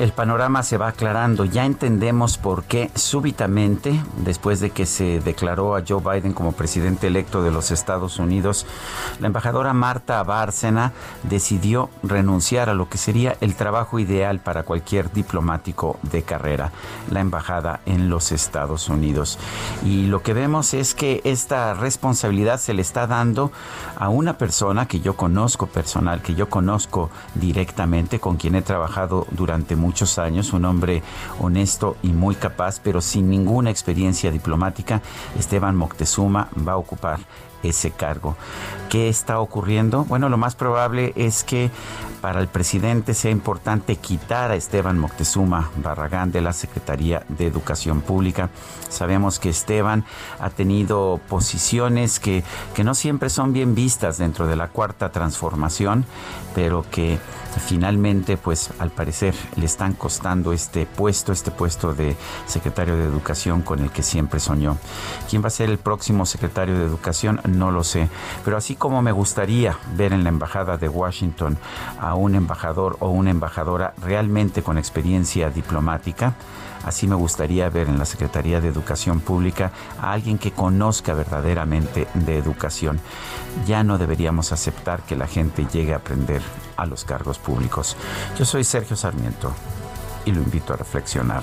El panorama se va aclarando. Ya entendemos por qué súbitamente, después de que se declaró a Joe Biden como presidente electo de los Estados Unidos, la embajadora Marta Bárcena decidió renunciar a lo que sería el trabajo ideal para cualquier diplomático de carrera, la embajada en los Estados Unidos. Y lo que vemos es que esta responsabilidad se le está dando a una persona que yo conozco personal, que yo conozco directamente, con quien he trabajado durante muchos años, un hombre honesto y muy capaz, pero sin ninguna experiencia diplomática, Esteban Moctezuma va a ocupar ese cargo. ¿Qué está ocurriendo? Bueno, lo más probable es que para el presidente sea importante quitar a Esteban Moctezuma Barragán de la Secretaría de Educación Pública. Sabemos que Esteban ha tenido posiciones que, que no siempre son bien vistas dentro de la cuarta transformación, pero que finalmente, pues al parecer le están costando este puesto, este puesto de secretario de Educación con el que siempre soñó. ¿Quién va a ser el próximo secretario de Educación? No lo sé, pero así como me gustaría ver en la Embajada de Washington a un embajador o una embajadora realmente con experiencia diplomática, Así me gustaría ver en la Secretaría de Educación Pública a alguien que conozca verdaderamente de educación. Ya no deberíamos aceptar que la gente llegue a aprender a los cargos públicos. Yo soy Sergio Sarmiento y lo invito a reflexionar.